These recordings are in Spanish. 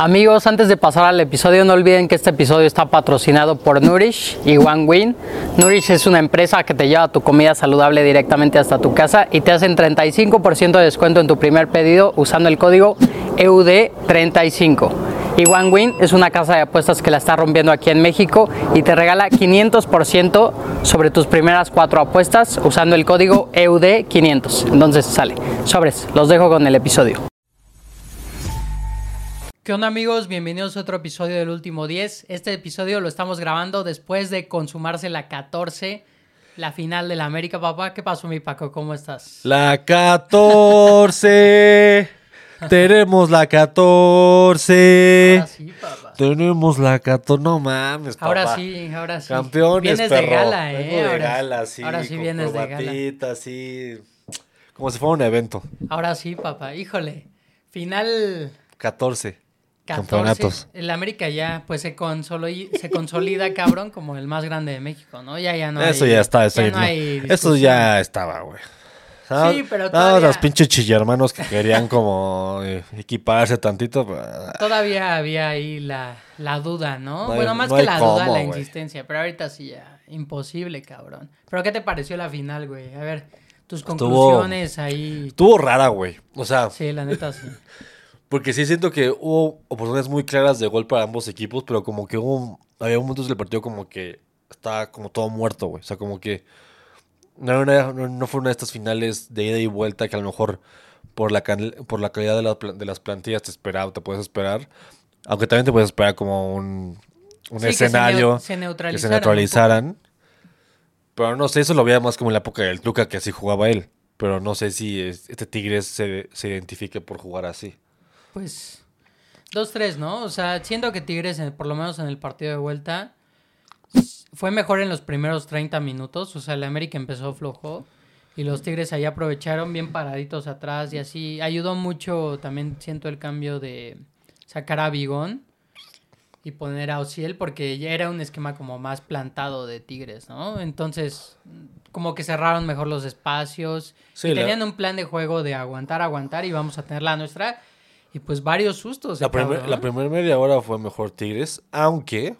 Amigos, antes de pasar al episodio, no olviden que este episodio está patrocinado por Nourish y One Win. Nourish es una empresa que te lleva tu comida saludable directamente hasta tu casa y te hacen 35% de descuento en tu primer pedido usando el código E EUD35. Y One Win es una casa de apuestas que la está rompiendo aquí en México y te regala 500% sobre tus primeras cuatro apuestas usando el código E EUD500. Entonces sale. Sobres, los dejo con el episodio. ¿Qué onda amigos? Bienvenidos a otro episodio del último 10. Este episodio lo estamos grabando después de consumarse la 14, la final de la América, papá. ¿Qué pasó mi Paco? ¿Cómo estás? La 14. Tenemos la 14. Ahora sí, papá. Tenemos la 14. No mames, papá. Ahora sí, ahora sí. Campeones, Vienes de perro. gala, Vengo ¿eh? de ahora, gala, sí. ahora sí con vienes de gala. sí. Como si fuera un evento. Ahora sí, papá. Híjole. Final 14. 14. Campeonatos. El América ya pues se, consoli- se consolida, cabrón, como el más grande de México, ¿no? Ya, ya no eso hay- ya está. Eso, ya no hay eso ya estaba, güey. Nada- Sí, pero nada todavía- los pinches chillermanos que querían como eh, equiparse tantito. pues, Todavía había ahí la, la duda, ¿no? No hay- bueno, más no que la duda, la insistencia. Pero ahorita sí ya, imposible, cabrón. Pero ¿qué te pareció la final, güey? A ver, tus Estuvo- conclusiones ahí. Estuvo rara, güey. O sea, Sí, la neta sí. Porque sí siento que hubo oportunidades muy claras de gol para ambos equipos, pero como que hubo, había momentos del partido como que estaba como todo muerto, güey. O sea, como que no, era una- no, no fue una de estas finales de ida y vuelta que a lo mejor por la, por la calidad de, la de las plantillas te esperaba, te puedes esperar. Aunque también te puedes esperar como un, un Sí, que se escenario que se neutralizaran. Pero no sé, eso lo veía más como en la época del Tuca, que así jugaba él. Pero no sé si es- este Tigres se, se identifique por jugar así. Pues 2-3, ¿no? O sea, siento que Tigres, en- por lo menos en el partido de vuelta, fue mejor en los primeros 30 minutos. O sea, el América empezó flojo y los Tigres ahí aprovecharon bien paraditos atrás y así. Ayudó mucho también, siento el cambio de sacar a Bigón y poner a Ociel porque ya era un esquema como más plantado de Tigres, ¿no? Entonces, como que cerraron mejor los espacios. Sí, y la- tenían un plan de juego de aguantar, aguantar y vamos a tener la nuestra. Y pues varios sustos. La, eh, primer- primera media hora fue mejor Tigres, aunque,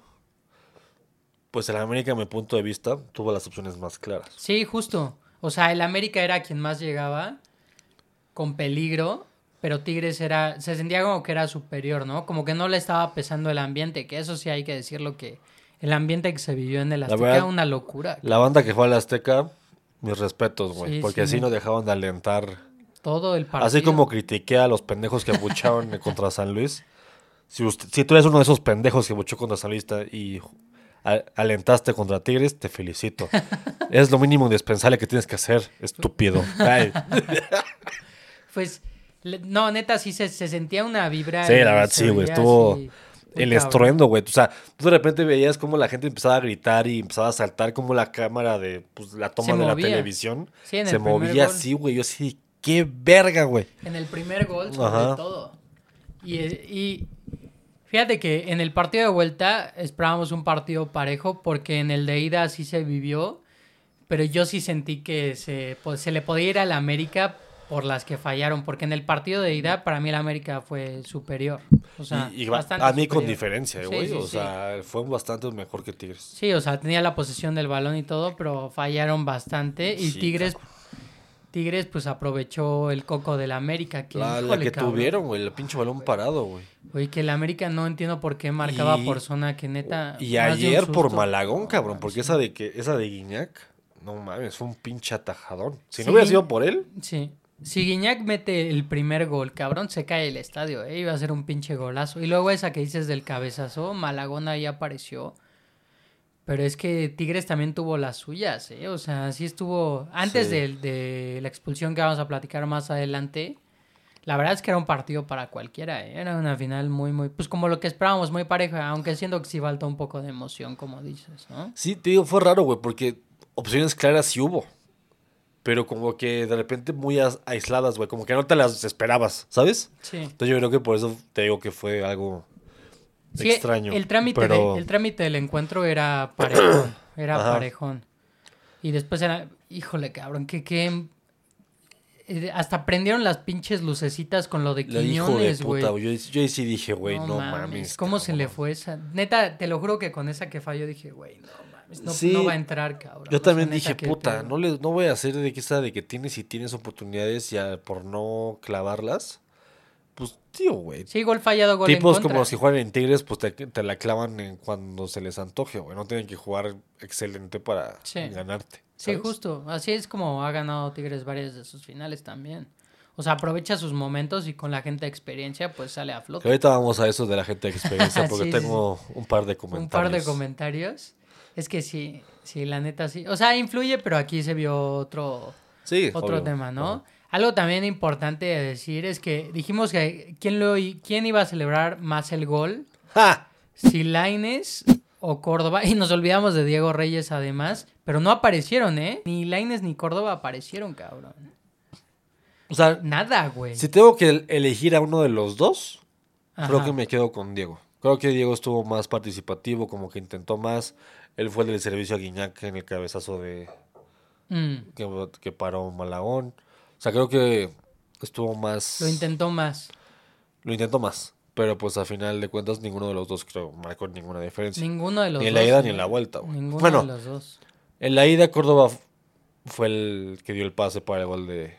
pues el América, a mi punto de vista, tuvo las opciones más claras. Sí, justo. O sea, el América era quien más llegaba con peligro, pero Tigres era, se sentía como que era superior, ¿no? Como que no le estaba pesando el ambiente, que eso sí hay que decirlo que el ambiente que se vivió en el Azteca verdad, era una locura. La banda que fue al Azteca, mis respetos, güey, Sí, porque sí. así no dejaban de alentar. Todo el partido. Así como critiqué a los pendejos que abucharon contra San Luis. Si, usted- si tú eres uno de esos pendejos que abuchó contra San Luis y a- alentaste contra Tigres, te felicito. es lo mínimo indispensable que tienes que hacer, estúpido. Ay. Pues, no, neta, sí se, se sentía una vibra. Sí, la verdad, sí, güey. Estuvo el cabrón. estruendo, güey. O sea, tú de repente veías cómo la gente empezaba a gritar y empezaba a saltar, como la cámara de pues, la toma Se de la televisión Sí, se movía gol. así, güey. Yo así, qué verga, güey. En el primer gol, sobre Ajá. todo. Y, y fíjate que en el partido de vuelta esperábamos un partido parejo porque en el de ida sí se vivió, pero yo sí sentí que se, pues, se le podía ir al América por las que fallaron, porque en el partido de ida para mí el América fue superior. O sea, y, y bastante a mí con diferencia, güey. sí, o sí. sea, fue bastante mejor que Tigres. Sí, o sea, tenía la posesión del balón y todo, pero fallaron bastante. Y Sí, Tigres, Tigres pues aprovechó el coco del América. Que, La, la que cabrón. tuvieron, güey. El pinche balón parado, güey. Oye, que el América no entiendo por qué marcaba Y- por zona que neta. Y ayer por. Malagón, cabrón. Porque sí. esa de que esa de Guiñac, no mames, fue un pinche atajadón. Si Sí. no hubiera sido por él, Sí. Si Guiñac mete el primer gol, cabrón, se cae el estadio, ¿eh? Iba a ser un pinche golazo. Y luego esa que dices del cabezazo, Malagón ahí apareció. Pero es que Tigres también tuvo las suyas, ¿eh? O sea, sí estuvo... Antes Sí. de, de la expulsión que vamos a platicar más adelante, la verdad es que era un partido para cualquiera, ¿eh? Era una final muy, muy... Pues como lo que esperábamos, muy pareja, aunque siento que sí faltó un poco de emoción, como dices, ¿no? Sí, te digo, fue raro, güey, porque opciones claras sí hubo. Pero como que de repente muy as- aisladas, güey. Como que no te las esperabas, ¿sabes? Sí. Entonces yo creo que por eso te digo que fue algo Sí, extraño. El trámite, pero... de- el trámite del encuentro era parejón. Era Ajá. parejón. Y después era, híjole, cabrón, que, que eh, hasta prendieron las pinches lucecitas con lo de de Quiñones, güey. Yo, yo sí dije, güey, no, mames. ¿Cómo se le fue esa? Neta, te lo juro que con esa que falló dije, güey, no mames, no, Sí. no va a entrar, cabrón. Yo también dije, qué puta, no, le, no voy a hacer de que esa de que tienes y tienes oportunidades ya por no clavarlas. Pues, tío, güey. Sí, gol fallado, gol en Tipos contra. como que juegan en Tigres, pues te, te la clavan en cuando se les antoje, güey. No tienen que jugar excelente para Sí. ganarte. Sí, justo. Así es como ha ganado Tigres varias de sus finales también. O sea, aprovecha sus momentos y con la gente de experiencia, pues sale a Que flote. ahorita vamos a eso de la gente de experiencia, porque Sí, sí, tengo un par de comentarios. Un par de comentarios. Es que sí, sí, la neta sí. O sea, influye, pero aquí se vio otro, Sí, otro obvio. tema, ¿no? Algo también importante de decir es que dijimos que quién, lo, quién iba a celebrar más el gol, ¡Ja! si Laines o Córdoba, y nos olvidamos de Diego Reyes además, pero no aparecieron, ¿eh? Ni Laines ni Córdoba aparecieron, cabrón. O sea, Nada, güey. si tengo que elegir a uno de los dos, creo que me quedo con Diego. Creo que Diego estuvo más participativo, como que intentó más. Él fue el del servicio a Guiñac en el cabezazo de Mm, que, que paró Malagón. O sea, creo que estuvo más. lo intentó más. Lo intentó más. Pero pues a final de cuentas ninguno de los dos creo marcó ninguna diferencia. Ninguno de los Ni en dos. la ida ni en la vuelta, güey. Ninguno Bueno. de los dos. En la ida Córdoba fue el que dio el pase para el gol de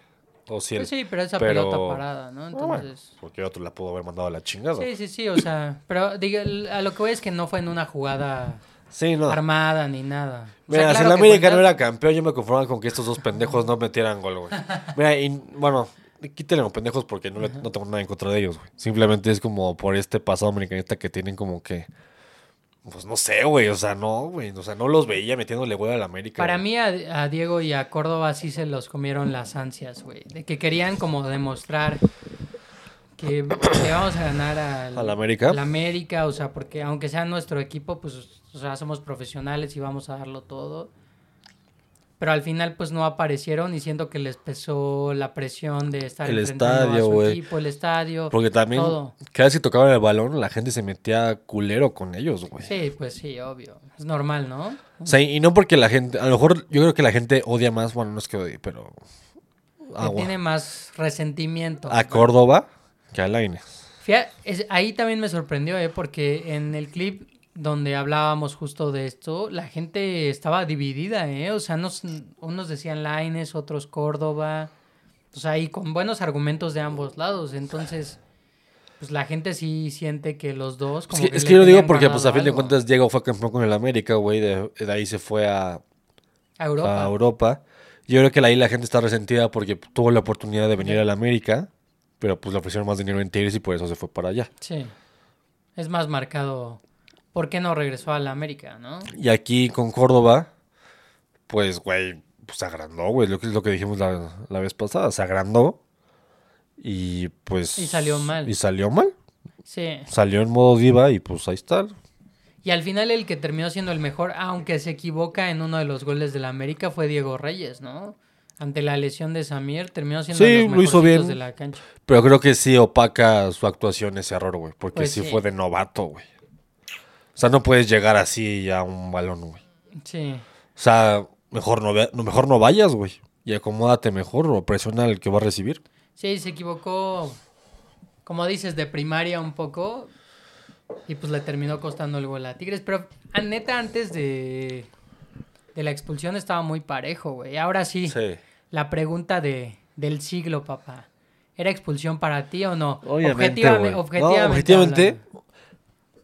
Ociel. Pues sí, pero esa pero- pelota parada, ¿no? Ah, bueno, Entonces. porque otro la pudo haber mandado a la chingada. Sí, sí, sí, o sea, pero diga, a lo que voy es que no fue en una jugada Sí, no. armada ni nada. O sea, Mira, si que América cuenta- no era campeón, yo me conformaba con que estos dos pendejos no metieran gol, güey. Mira, y bueno, quítenle los pendejos porque no, le- no tengo nada en contra de ellos, güey. Simplemente es como por este pasado americanista que tienen como que. Pues no sé, güey. O sea, no, güey. O sea, no los veía metiéndole gol al América. Para güey. mí a, a Diego y a Córdoba sí se los comieron las ansias, güey. De que querían como demostrar que le vamos a ganar al, ¿Al América? al América, o sea, porque aunque sea nuestro equipo, pues, o sea, somos profesionales y vamos a darlo todo. Pero al final, pues, no aparecieron y siento que les pesó la presión de estar El enfrentando a estadio, su equipo, el estadio. Porque también, todo. cada vez que tocaban el balón, la gente se metía culero con ellos, güey. Sí, pues sí, obvio. Es normal, ¿no? O sea, y no porque la gente. A lo mejor yo creo que la gente odia más. Bueno, no es que odie, pero. Agua. tiene más resentimiento. A Córdoba que a Lainez. Es- ahí también me sorprendió, ¿eh? Porque en el clip donde hablábamos justo de esto, la gente estaba dividida, ¿eh? O sea, nos- unos decían Laines, otros Córdoba. O sea, y con buenos argumentos de ambos lados. Entonces, pues la gente sí siente que los dos... Es Como que, que es que yo lo digo porque, pues, a fin de cuentas, Diego fue campeón con el América, güey. De, de ahí se fue a, A Europa. a Europa. Yo creo que ahí la gente está resentida porque tuvo la oportunidad de venir al América, pero pues le ofrecieron más dinero en Tigres y por eso se fue para allá. Sí. Es más marcado. ¿Por qué no regresó a la América, no? Y aquí con Córdoba, pues, güey, pues se agrandó, güey. Lo que es lo que dijimos la, la vez pasada. Se agrandó. Y pues. Y salió mal. Y salió mal. Sí. Salió en modo diva y pues ahí está. Y al final el que terminó siendo el mejor, aunque se equivoca en uno de los goles de la América, fue Diego Reyes, ¿no? Ante la lesión de Samir, terminó siendo Sí, de los lo hizo bien. de la cancha. Pero creo que sí opaca su actuación ese error, güey. Porque Pues sí, sí. fue de novato, güey. O sea, no puedes llegar así a un balón, güey. Sí. O sea, mejor no, mejor no vayas, güey. Y acomódate mejor o presiona al que va a recibir. Sí, se equivocó, como dices, de primaria un poco. Y pues le terminó costando el gol a Tigres. Pero a neta, antes de, de la expulsión estaba muy parejo, güey. Ahora sí, Sí. la pregunta de, del siglo, papá. ¿Era expulsión para ti o no? Obviamente. No, objetivamente. objetivamente,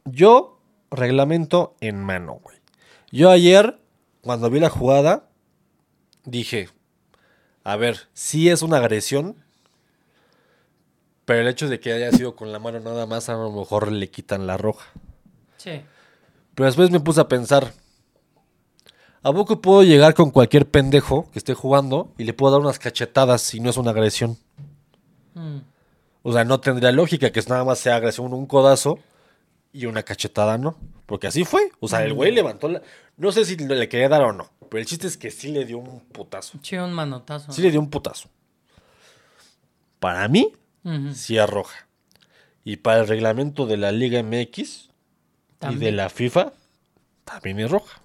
yo reglamento en mano, güey. Yo ayer, cuando vi la jugada, dije, a ver, sí es una agresión, pero el hecho de que haya sido con la mano nada más, a lo mejor le quitan la roja. Sí. Pero después me puse a pensar, ¿a poco puedo llegar con cualquier pendejo que esté jugando y le puedo dar unas cachetadas si no es una agresión? Mm. O sea, no tendría lógica que nada más sea agresión un codazo y una cachetada no. Porque así fue. O sea, el güey levantó la... No sé si le quería dar o no. Pero el chiste es que sí le dio un putazo. Sí, un manotazo. Sí le dio un putazo. Para mí, Ujú. sí es roja. Y para el reglamento de la Liga MX y de la FIFA, también es roja.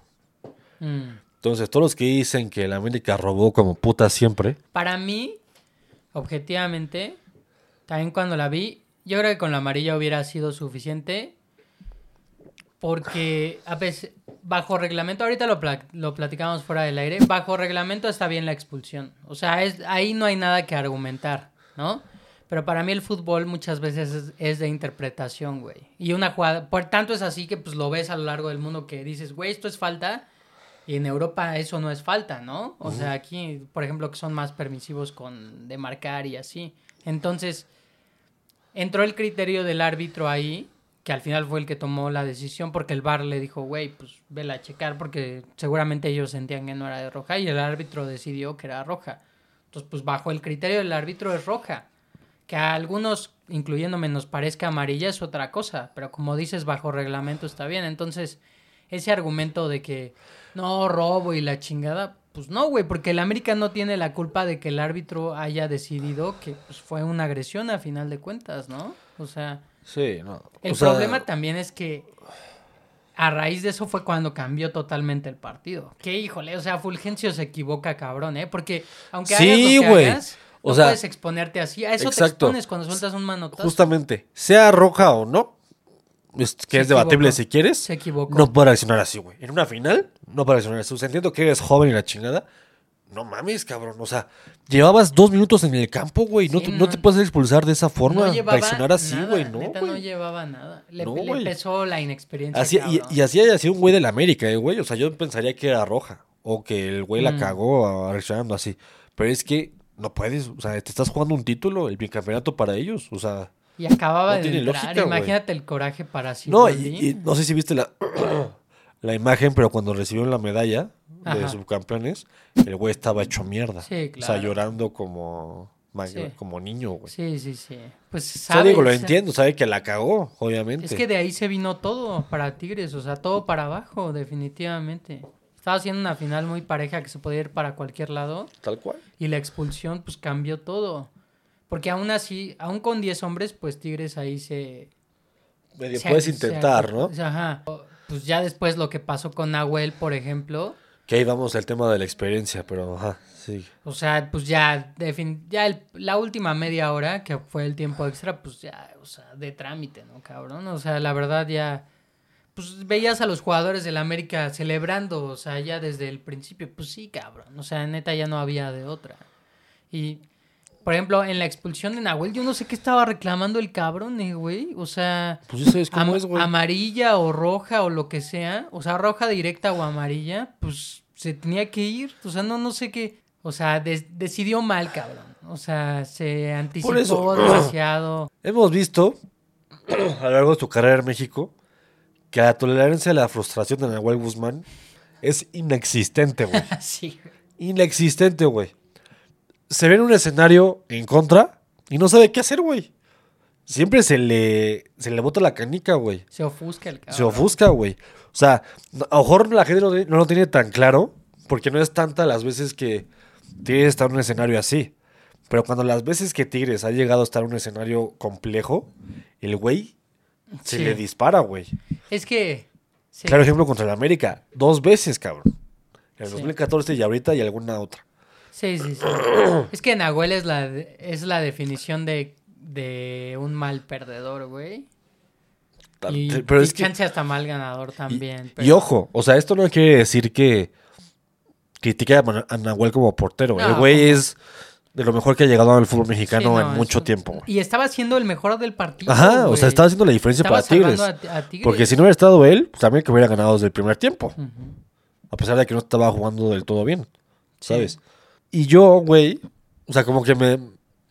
Mm. Entonces, todos los que dicen que la América robó como puta siempre, Para mí, objetivamente, también cuando la vi, yo creo que con la amarilla hubiera sido suficiente. Porque a veces, bajo reglamento, ahorita lo, lo platicamos fuera del aire, bajo reglamento está bien la expulsión. O sea, es, ahí no hay nada que argumentar, ¿no? Pero para mí el fútbol muchas veces es, es de interpretación, güey. Y una jugada, por tanto es así que pues lo ves a lo largo del mundo que dices, güey, esto es falta. Y en Europa eso no es falta, ¿no? O sea, aquí, por ejemplo, que son más permisivos con de marcar y así. Entonces, entró el criterio del árbitro ahí, que al final fue el que tomó la decisión, porque el VAR le dijo, güey, pues vela a checar, porque seguramente ellos sentían que no era de roja, y el árbitro decidió que era roja. Entonces, pues bajo el criterio del árbitro es roja. Que a algunos, incluyéndome, nos parezca amarilla es otra cosa, pero como dices, bajo reglamento está bien. Entonces, ese argumento de que no robo y la chingada, pues no, güey, porque el América no tiene la culpa de que el árbitro haya decidido que pues, fue una agresión a final de cuentas, ¿no? O sea, Sí, no. el O sea, problema también es que a raíz de eso fue cuando cambió totalmente el partido. Que híjole, o sea, Fulgencio se equivoca cabrón, ¿eh? Porque aunque Sí, hagas lo que hagas, O no sea, puedes exponerte así. A eso te exacto. expones cuando sueltas un manotazo. Justamente, sea roja o no, es, que Se es debatible si quieres, Se equivocó. no puede reaccionar así, güey. En una final, no puede reaccionar así. O sea, entiendo que eres joven y la chingada. No mames, cabrón. O sea, llevabas dos minutos en el campo, güey. No, te- no no. te puedes expulsar de esa forma. no reaccionar así, güey. No, neta, no güey. llevaba nada. Le, No, le güey. pesó la inexperiencia. Así, y, y así haya sido un güey de la América, eh, güey. O sea, yo pensaría que era roja. O que el güey la Mm. cagó reaccionando así. Pero es que no puedes. O sea, te estás jugando un título, el bicampeonato para ellos. O sea. Y acababa no de tiene entrar. lógica. Imagínate el coraje para sí. No, y, y no sé si viste la, la imagen, pero cuando recibieron la medalla de subcampeones, el güey estaba hecho mierda. Sí, O sea, claro. llorando como, Sí. como niño, güey. Sí, sí, sí. Pues sea, sabe, digo, lo entiendo, sabe que la cagó, obviamente. Es que de ahí se vino todo para Tigres, o sea, todo para abajo, definitivamente. Estaba haciendo una final muy pareja que se podía ir para cualquier lado Tal cual. y la expulsión pues cambió todo. Porque aún así, aún con 10 hombres, pues Tigres ahí se... Medio se- puedes se- intentar, ¿no? Ajá. Pues ya después lo que pasó con Nahuel, por ejemplo, Que ahí vamos al tema de la experiencia, pero ajá, sí. o sea, pues ya, ya el- la última media hora, que fue el tiempo extra, pues ya, o sea, de trámite, ¿no, cabrón? O sea, la verdad ya, pues veías a los jugadores del América celebrando, o sea, ya desde el principio, pues sí, cabrón, o sea, neta ya no había de otra. Y, por ejemplo, en la expulsión de Nahuel, yo no sé qué estaba reclamando el cabrón, eh, güey, o sea... Pues eso es como Ama- es, güey. amarilla o roja o lo que sea, o sea, roja directa o amarilla, pues se tenía que ir, o sea, no, no sé qué, o sea, decidió mal, cabrón, o sea, se anticipó eso. demasiado. Hemos visto a lo largo de tu carrera en México que la tolerancia a la frustración de Nahuel Guzmán es inexistente, güey. Sí, güey. Inexistente, güey. Se ve en un escenario en contra y no sabe qué hacer, güey. Siempre se le, se le bota la canica, güey. se ofusca el cabrón. Se ofusca, güey. O sea, a lo mejor la gente no, no lo tiene tan claro porque no es tanta las veces que Tigres está en un escenario así. Pero cuando las veces que Tigres ha llegado a estar en un escenario complejo, el güey se Sí. le dispara, güey. Es que, sí, Claro ejemplo contra el América. Dos veces, cabrón. En el Sí. 2014 y ahorita y alguna otra. Sí, sí, sí. es que Nahuel es la, es la definición de, de un mal perdedor, güey. Y, Pero y es que... chance hasta mal ganador también. y pero- ojo, o sea, esto no quiere decir que critique a a Nahuel como portero. el güey es de lo mejor que ha llegado al fútbol mexicano Sí, no, en mucho eso- tiempo. Y estaba siendo el mejor del partido. Ajá, o sea, estaba haciendo la diferencia Estaba para Tigres. a- a Tigres. Porque si no hubiera estado él, pues también que hubiera ganado desde el primer tiempo. A pesar de que no estaba jugando del todo bien, Sí. Y yo, güey, o sea, como que me,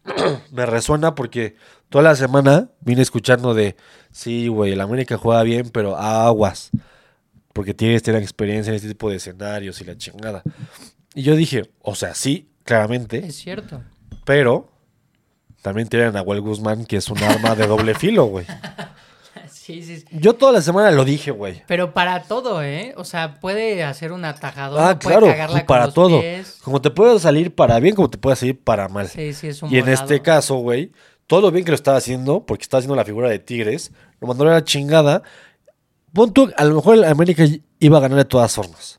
me resuena porque toda la semana vine escuchando de, sí, güey, el América juega bien, pero aguas. Porque Tigres tiene experiencia en este tipo de escenarios y la chingada. Y yo dije, o sea, sí, claramente, Es cierto. pero también tienen a Nahuel Guzmán, que es un arma de doble filo, güey. Yo toda la semana lo dije, güey. Pero para todo, ¿eh? O sea, puede hacer un atajador. Ah, puede claro, con para los todo. pies. Como te puede salir para bien, como te puede salir para mal. Sí, sí, es un Y en este caso, güey, todo lo bien que lo estaba haciendo, porque estaba haciendo la figura de Tigres, lo mandó a la chingada. Pon tú, a lo mejor el América iba a ganar de todas formas.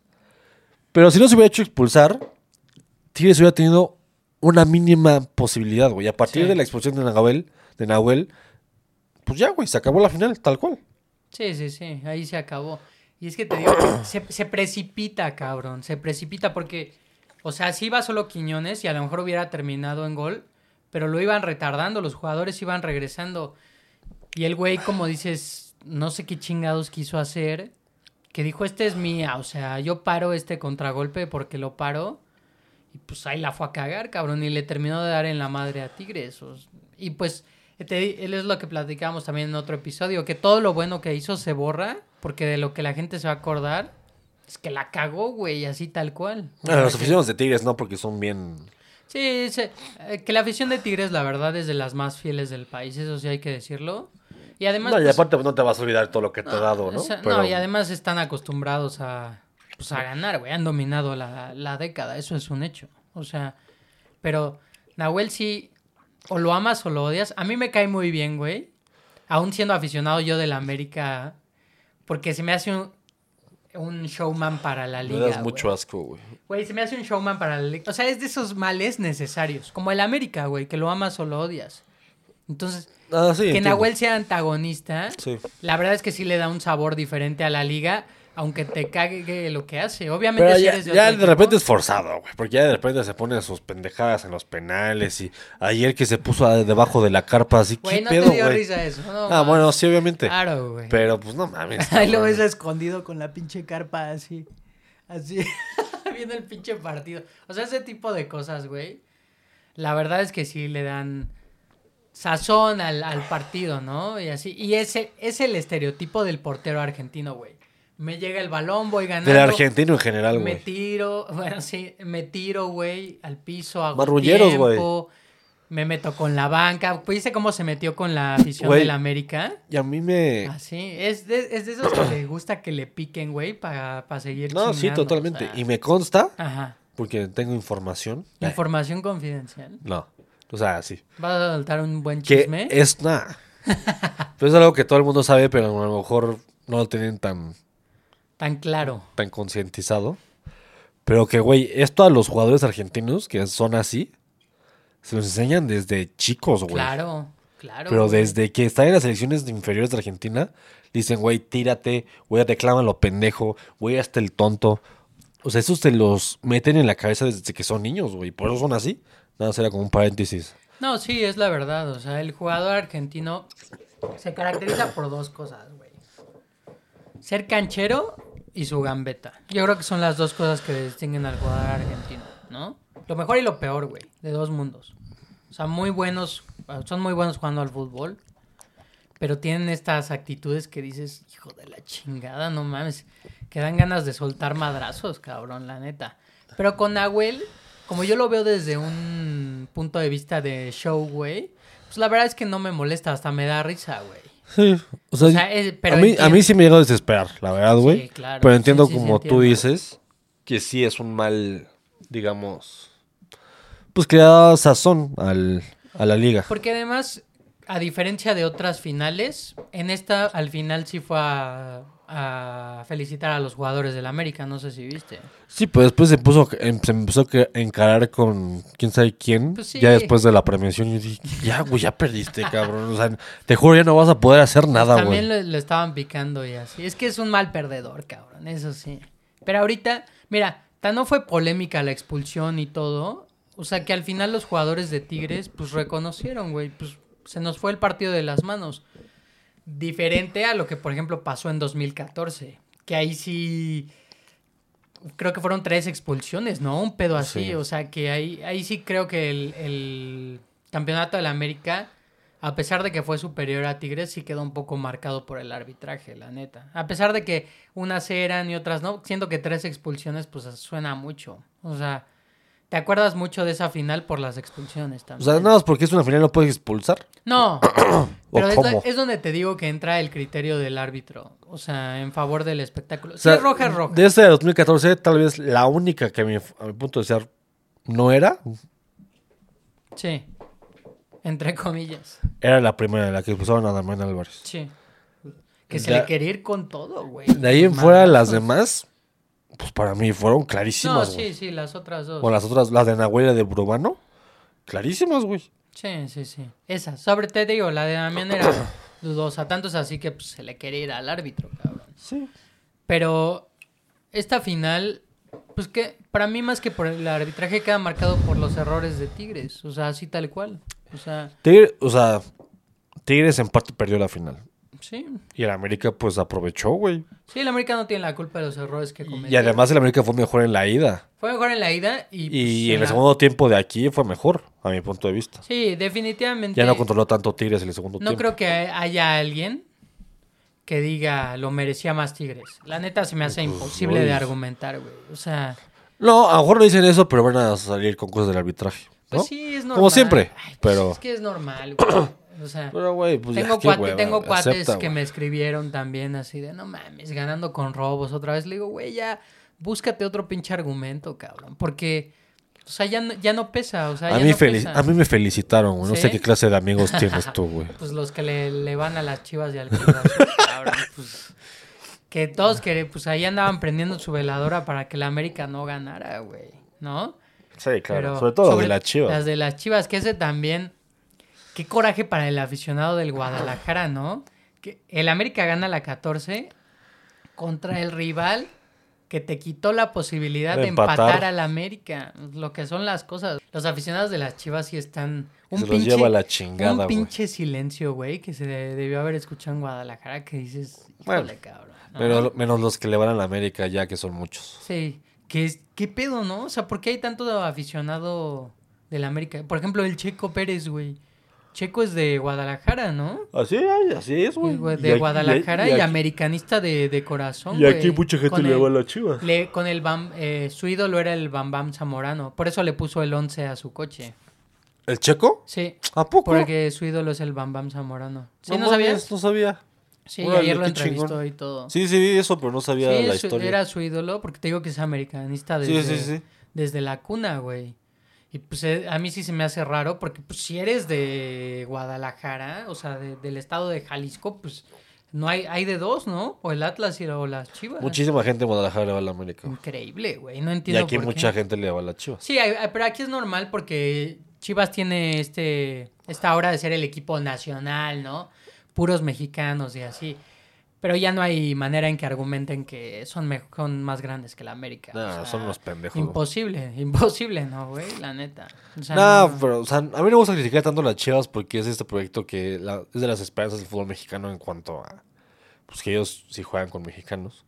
Pero si no se hubiera hecho expulsar, Tigres hubiera tenido una mínima posibilidad, güey. A partir Sí. de la expulsión de Nahuel, de Nahuel, pues ya, güey, se acabó la final, tal cual. Sí, sí, sí, ahí se acabó. Y es que te digo, se, se precipita, cabrón, se precipita porque, o sea, sí iba solo Quiñones y a lo mejor hubiera terminado en gol, pero lo iban retardando, los jugadores iban regresando. Y el güey, como dices, no sé qué chingados quiso hacer, que dijo, este es mía, o sea, yo paro este contragolpe porque lo paro. Y pues ahí la fue a cagar, cabrón, y le terminó de dar en la madre a Tigres. Y pues, te él es lo que platicábamos también en otro episodio, que todo lo bueno que hizo se borra, porque de lo que la gente se va a acordar es que la cagó, güey, así tal cual. Bueno, sea, los aficionados de Tigres no, porque son bien. Sí, se- eh, que la afición de Tigres, la verdad, es de las más fieles del país, eso sí hay que decirlo. Y además... no, y pues, aparte pues, no te vas a olvidar todo lo que te ha dado, ¿no? o sea, Pero- no, y además están acostumbrados a, pues, a ganar, güey. Han dominado la, la década, eso es un hecho. O sea, pero Nahuel sí, o lo amas o lo odias. A mí me cae muy bien, güey. Aún siendo aficionado yo de la América, porque se me hace un, un showman para la Me liga. das mucho güey. asco, güey. Güey, se me hace un showman para la liga. O sea, es de esos males necesarios. Como el América, güey, que lo amas o lo odias. Entonces, Ah, sí. que entiendo. Nahuel sea antagonista, Sí. la verdad es que sí le da un sabor diferente a la liga, aunque te cague lo que hace. Obviamente Pero si ya, eres de ya de equipo- repente es forzado, güey. Porque ya de repente se pone sus pendejadas en los penales. Y ayer que se puso debajo de la carpa, así, ¿qué no pedo, te dio risa eso. no Ah, bueno, sí, obviamente. Claro, güey. Pero pues no mames. Ahí lo ves escondido con la pinche carpa así. Así. Viendo el pinche partido. O sea, ese tipo de cosas, güey. La verdad es que sí le dan sazón al, al partido, ¿no? Y así. Y ese es el estereotipo del portero argentino, güey. Me llega el balón, voy ganando. Del argentino en general, Me güey. tiro, bueno, sí, me tiro, güey, al piso, hago Marrulleros, güey. Me meto con la banca. ¿Viste cómo se metió con la afición del América? Y a mí me... Así, es de, es de esos que le gusta que le piquen, güey, para seguir No, sí, totalmente. o sea. y me consta, Ajá. porque tengo información. Información confidencial. No. O sea, sí. ¿Vas a soltar un buen Que chisme? es nada. pero es algo que todo el mundo sabe, pero a lo mejor no lo tienen tan, Tan claro. tan concientizado. Pero que, güey, esto a los jugadores argentinos que son así, se los enseñan desde chicos, güey. Claro, claro. Pero güey. desde que están en las selecciones inferiores de Argentina, dicen, güey, tírate, güey, reclámalo pendejo, güey, hasta el tonto. O sea, esos te los meten en la cabeza desde que son niños, güey. Por eso son así. Nada, será como un paréntesis. No, sí, es la verdad. O sea, el jugador argentino se caracteriza por dos cosas, güey. Ser canchero y su gambeta. Yo creo que son las dos cosas que distinguen al jugador argentino, ¿no? Lo mejor y lo peor, güey, de dos mundos. O sea, muy buenos, son muy buenos jugando al fútbol, pero tienen estas actitudes que dices, hijo de la chingada, no mames, que dan ganas de soltar madrazos, cabrón, la neta. Pero con Nahuel, como yo lo veo desde un punto de vista de show, güey, pues la verdad es que no me molesta, hasta me da risa, güey. Sí, o sea, O sea, es- pero a, mí, a mí sí me llega a desesperar, la verdad, güey. Sí, claro. Pero entiendo Sí, como tú dices, que sí es un mal, digamos, pues que da sazón al, a la liga. Porque además, a diferencia de otras finales, en esta al final sí fue a, a felicitar a los jugadores del América, no sé si viste. Sí, pues después se puso, em- se empezó a encarar con quién sabe quién. Pues sí. Ya después de la premiación, yo dije, ya, güey, ya perdiste, cabrón. O sea, te juro, ya no vas a poder hacer nada, También güey. le, le estaban picando y así. Es que es un mal perdedor, cabrón, eso sí. Pero ahorita, mira, tan no fue polémica la expulsión y todo. O sea que al final los jugadores de Tigres, pues reconocieron, güey, pues se nos fue el partido de las manos. Diferente a lo que, por ejemplo, pasó en 2014. Que ahí sí. Creo que fueron tres expulsiones, ¿no? Un pedo así. Sí. O sea que ahí, ahí sí creo que el, el campeonato de la América, a pesar de que fue superior a Tigres, sí quedó un poco marcado por el arbitraje, la neta. A pesar de que unas eran y otras no, siento que tres expulsiones, pues suena mucho. O sea, ¿te acuerdas mucho de esa final por las expulsiones O también? sea, nada más porque es una final no puedes expulsar. No, pero es, es donde te digo que entra el criterio del árbitro, o sea, en favor del espectáculo. O Si sea, es roja, es roja. De ese de 2014, tal vez la única que a mi, a mi punto de ser no era, Sí, entre comillas, era la primera, la que expulsaron a Damián Álvarez. sí. Que se le quería ir con todo, güey. De ahí en fuera, las demás, pues para mí fueron No, clarísimas, güey. sí, sí, las otras dos. O las otras, las de Nahuel y de Brubano, clarísimas, güey. Sí, sí, sí. Esa. Sobre te digo, la de Damián era dudosa. Tanto es así que pues, se le quería ir al árbitro, cabrón. Sí. Pero esta final, pues que para mí más que por el arbitraje queda marcado por los errores de Tigres. O sea, así tal cual. O sea, Tigre- o sea, Tigres en parte perdió la final. Sí. Y el América, pues, aprovechó, güey. Sí, el América no tiene la culpa de los errores que cometió. Y además el América fue mejor en la ida. Fue mejor en la ida y... pues, Y en el segundo tiempo de aquí fue mejor, a mi punto de vista. Sí, definitivamente. Ya no controló tanto Tigres en el segundo No tiempo. creo que haya alguien que diga lo merecía más Tigres. La neta se me hace imposible uy. de argumentar, güey. O sea, No, a lo mejor no dicen eso, pero van a salir con cosas del arbitraje. ¿no? pues sí, es normal. Como siempre, Ay, pues pero... Es que es normal, güey. O sea, Pero, pues ya, tengo, qué cuate- hueva, tengo cuates acepta, que me escribieron también así de, no mames, ganando con robos otra vez. Le digo, güey, ya búscate otro pinche argumento, cabrón. Porque, o sea, ya no, ya no pesa. O sea, A ya mí, no felici- pesa. a mí me felicitaron, güey. No ¿Sí? sé qué clase de amigos tienes tú, güey. Pues los que le, le van a las chivas y al Cruz Azul, cabrón, pues. Que todos que pues ahí andaban prendiendo su veladora para que la América no ganara, güey. ¿No? Sí, Pero Sobre todo sobre de la chiva. Las de las chivas, que ese también. Qué coraje para el aficionado del Guadalajara, ¿no? Que el América gana la 14 contra el rival que te quitó la posibilidad De de empatar, empatar. al América. Lo que son las cosas. Los aficionados de las chivas sí están. Un Se los pinche, lleva la chingada, Un pinche silencio, güey, que se de- debió haber escuchado en Guadalajara que dices, híjole, Bueno, cabrón. ¿no? Pero menos los que le van a la América ya, que son muchos. Sí, es, ¿qué pedo, no? O sea, ¿por qué hay tanto aficionado del América? Por ejemplo, el Checo Pérez, güey. Checo es de Guadalajara, ¿no? Así, así es, güey. Y De aquí- Guadalajara y, aquí- americanista de, de corazón, Y aquí mucha gente Con le el- va a la chiva. le- con el Bam, eh, su ídolo era el Bam Bam Zamorano. Por eso le puso el 11 a su coche. ¿El checo? Sí, ¿A poco? porque su ídolo es el Bam Bam Zamorano. ¿Sí no, mames, sabías? No sabía. Sí, Órale, ayer lo entrevistó chingón. y todo. Sí, sí, vi eso, pero no sabía Sí, la su- historia. era su ídolo, porque te digo que es americanista Sí, desde, sí, sí. desde la cuna, güey. Y pues eh, a mí sí se me hace raro, porque pues si eres de Guadalajara, o sea, de- del estado de Jalisco, pues no hay, hay de dos, ¿no? O el Atlas y o las Chivas. Muchísima gente en Guadalajara le va a la América. Increíble, güey, no Y entiendo aquí por mucha qué. gente le va a la chiva. Sí, pero aquí es normal porque Chivas tiene este esta hora de ser el equipo nacional, ¿no? Puros mexicanos y así. Pero ya no hay manera en que argumenten que son, me- son más grandes que la América. o Nah, sea, son unos pendejos. Imposible, imposible, ¿no, güey? La neta. O sea, No, no- pero, o sea, a mí no me gusta criticar tanto a las Chivas porque es este proyecto que la- es de las esperanzas del fútbol mexicano en cuanto a pues que ellos sí juegan con mexicanos.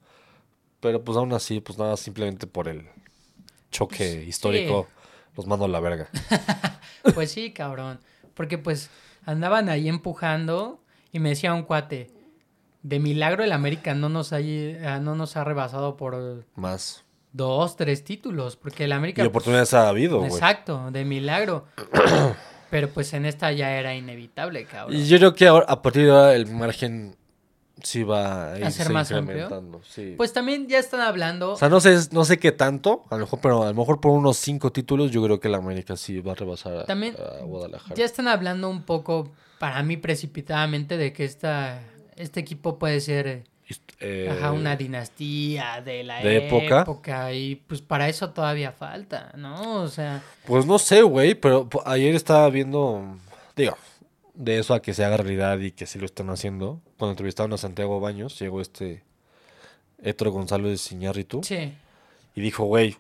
Pero pues aún así, pues nada, simplemente por el choque histórico, los mando a la verga. Pues sí, cabrón. Porque pues andaban ahí empujando y me decía un cuate, de milagro el América no nos ha, ah, no nos ha rebasado por Más. dos, tres títulos. Porque el Y América... oportunidades ha habido. Exacto, de milagro. Pero pues en esta ya era inevitable, cabrón. Y yo creo que ahora, a partir de ahora el margen sí va a ¿A irse ser más incrementando. Sí. Pues también ya están hablando. o sea, no sé, no sé qué tanto, a lo mejor, pero a lo mejor por unos cinco títulos yo creo que la América sí va a rebasar a, También a Guadalajara. Ya están hablando un poco, para mí precipitadamente, de que esta, este equipo puede ser Eh, ajá, una dinastía de la ¿de época? época. Y pues para eso todavía falta, ¿no? O sea, Pues no sé, güey, pero ayer estaba viendo, digo, de eso a que se haga realidad y que sí lo están haciendo. Cuando entrevistaron a Santiago Baños, llegó este Héctor González Iñárritu sí. y dijo, güey,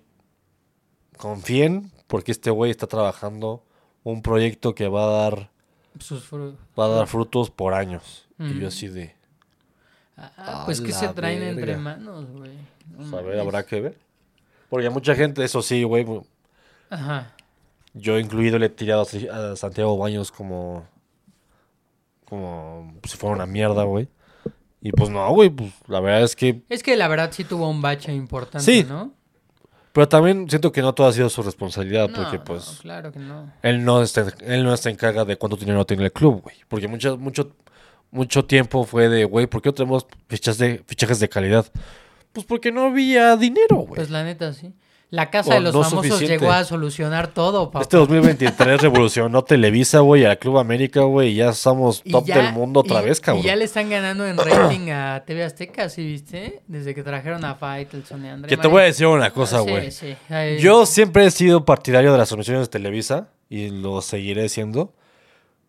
confíen porque este güey está trabajando un proyecto que va a dar, Sus va a dar frutos por años. Y yo así de, Ah, pues que se traen verga. entre manos, güey. No pues, a ver, habrá que ver. Porque a mucha gente, eso sí, güey, Ajá. Yo incluido le he tirado a Santiago Baños como. Como si fuera una mierda, güey. Y pues no, güey, pues la verdad es que. Es que la verdad sí tuvo un bache importante, Sí. ¿no? Pero también siento que no todo ha sido su responsabilidad, No, porque no, pues. claro que no. Él no está, él no está en carga de cuánto dinero tiene el club, güey. Porque mucho, mucho, mucho tiempo fue de, güey, ¿por qué no tenemos fichas de, fichajes de calidad? Pues porque no había dinero, güey. Pues la neta, sí. La casa O de los no famosos suficiente. llegó a solucionar todo, papá. Este 2023 revolucionó Televisa, güey, al Club América, güey, y ya somos Y top ya- del mundo otra y- vez, cabrón. Y ya le están ganando en rating a TV Azteca, ¿sí viste? Desde que trajeron a Faitelson y André Que te voy a decir una cosa, Ah, sí, güey. sí. Yo siempre he sido partidario de las transmisiones de Televisa y lo seguiré siendo.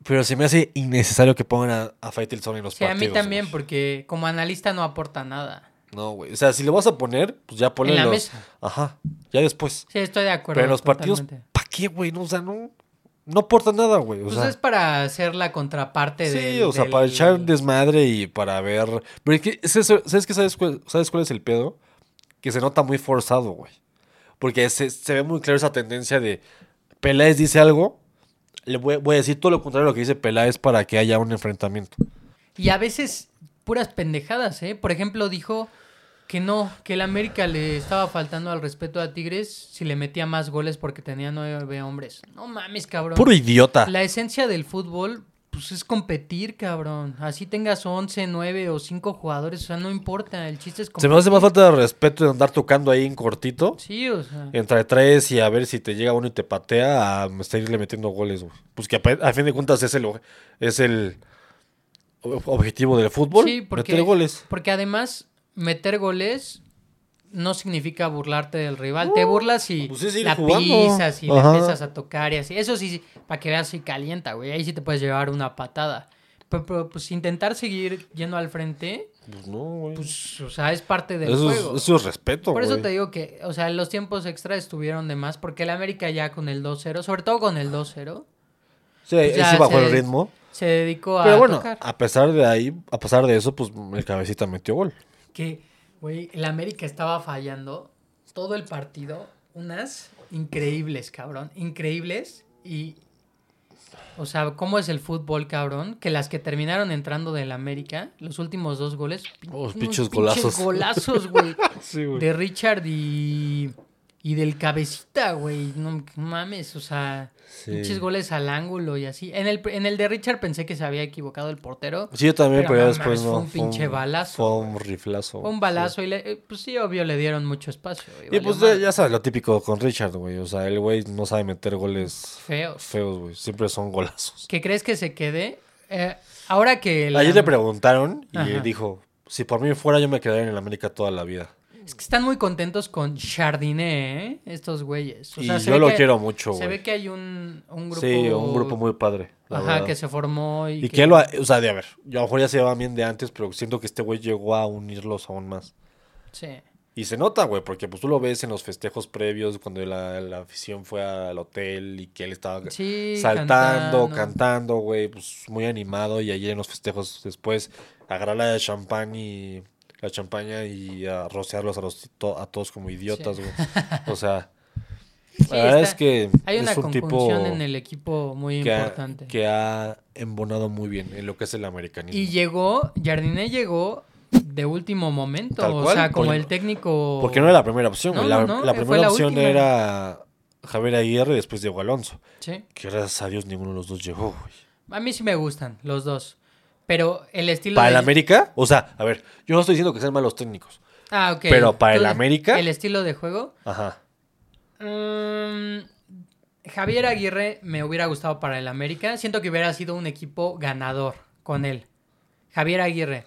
Pero se me hace innecesario que pongan a, a Faitelson en los Sí, a partidos. mí también, güey. porque como analista no aporta nada. No, güey. O sea, si lo vas a poner, pues ya ponlo En la los- mesa. Ajá. Ya después. Sí, estoy de acuerdo. Pero en los partidos. ¿para qué, güey? No, o sea, no, no aporta nada, güey. O Pues sea, es para hacer la contraparte sí, del- o sea, del- para echar desmadre y para ver. Pero es que, es eso- ¿sabes qué? ¿Sabes cuál, ¿Sabes cuál es el pedo? Que se nota muy forzado, güey. Porque se, se ve muy claro esa tendencia de Peláez dice algo, le voy, voy a decir todo lo contrario a lo que dice Peláez para que haya un enfrentamiento. Y a veces puras pendejadas, ¿eh? Por ejemplo, dijo que no, que el América le estaba faltando al respeto a Tigres si le metía más goles porque tenía nueve hombres. No mames, cabrón. Puro idiota. La esencia del fútbol, pues es competir, cabrón. Así tengas 11, 9 o 5 jugadores, o sea, no importa. El chiste es Se competir. me hace más falta de respeto de andar tocando ahí en cortito. Sí, o sea. Entre tres y a ver si te llega uno y te patea a seguirle metiendo goles, güey. Pues que a, fin de cuentas es el, es el objetivo del fútbol, Sí, porque, meter goles. porque además meter goles no significa burlarte del rival. Te burlas y pues sí, sigue la jugando. pisas y le Ajá. empiezas a tocar y así. Eso sí, para que veas si calienta, güey. Ahí sí te puedes llevar una patada. Pero, pero, pues intentar seguir yendo al frente, Pues no, güey. pues, o sea, es parte del eso, es, juego. eso es respeto, Por eso te digo que, o sea, los tiempos extra estuvieron de más, porque el América ya con el 2-0, sobre todo con el 2-0, Sí, pues ya sí bajó el se- ritmo. se dedicó a Pero bueno, tocar. a pesar de ahí, a pesar de eso, pues el cabecita metió gol. que, güey, el América estaba fallando todo el partido, unas increíbles, cabrón, increíbles y, o sea, ¿cómo es el fútbol, cabrón? Que las que terminaron entrando del América, los últimos dos goles, Oh, unos pinches pinches golazos. golazos, güey, Sí, güey. de Richard y, y del cabecita, güey, no mames, o sea, Sí. pinches goles al ángulo y así. En el, en el de Richard pensé que se había equivocado el portero. Sí, yo también, Pero pero, no después mames, no. fue un pinche balazo, Fue un riflazo. Fue un balazo y, le, eh, pues sí, obvio, le dieron mucho espacio. Y pues ya sabes, lo típico con Richard, güey. O sea, el güey no sabe meter goles Feos. feos, güey. Siempre son golazos. ¿Qué crees que se quede? Eh, ahora que... la- Ayer le preguntaron y Ajá. dijo, si por mí fuera yo me quedaría en el América toda la vida. Es que están muy contentos con Chardonnay, ¿eh? Estos güeyes. O y sea, se yo lo que- quiero mucho, Se güey. ve que hay un, un grupo... Sí, un grupo muy padre. Ajá, verdad. que se formó y, Y que él lo ha- o sea, de a ver, yo a lo mejor ya se llevaban bien de antes, pero siento que este güey llegó a unirlos aún más. Sí. Y se nota, güey, porque pues tú lo ves en los festejos previos, cuando la, la afición fue al hotel y que él estaba Sí, saltando, cantando. güey, pues muy animado. Y ayer en los festejos después agarrar la champán y la champaña y a rociarlos a, los, to- a todos como idiotas, Sí. güey. O sea, Sí, la verdad está- es que Hay una es un tipo en el equipo muy que ha, importante. que ha embonado muy bien en lo que es el americanismo. Y llegó, Jardiné llegó de último momento. Tal o cual, sea, como el técnico... Porque no era la primera opción, No. La, no, no, la fue primera la opción última. era Javier Aguirre y después Diego Alonso. Sí. Que gracias a Dios ninguno de los dos llegó, güey. A mí sí me gustan los dos. Pero el estilo ¿Para de... el América? O sea, a ver, yo no estoy diciendo que sean malos técnicos. Ah, ok. Pero para el América- El estilo de juego. Ajá. Mm, Javier Aguirre me hubiera gustado para el América. Siento que hubiera sido un equipo ganador con él. Javier Aguirre.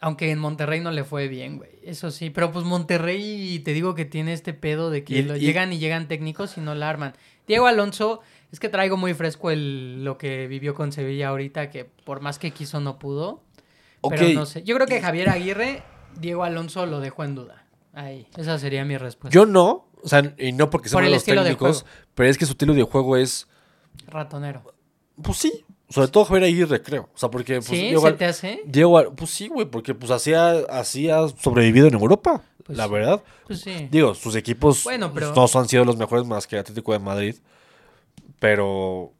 Aunque en Monterrey no le fue bien, güey. Eso sí. Pero pues Monterrey, te digo que tiene este pedo de que Y- lo- y- llegan y llegan técnicos y no la arman. Diego Alonso, es que traigo muy fresco el, lo que vivió con Sevilla ahorita, que por más que quiso no pudo. Ok. Pero no sé. Yo creo que Javier Aguirre, Diego Alonso lo dejó en duda. Ahí. Esa sería mi respuesta. Yo no, o sea, y no porque sean Por de técnicos, pero es que su estilo de juego es, Ratonero. pues sí, sobre todo Javier Aguirre, creo. O sea, porque pues, ¿Sí? Diego ¿Se te hace? Diego pues sí, güey, porque pues así ha, así ha sobrevivido en Europa, Pues la verdad. Pues sí. Digo, sus equipos Bueno, pero- no han sido los mejores más que el Atlético de Madrid, pero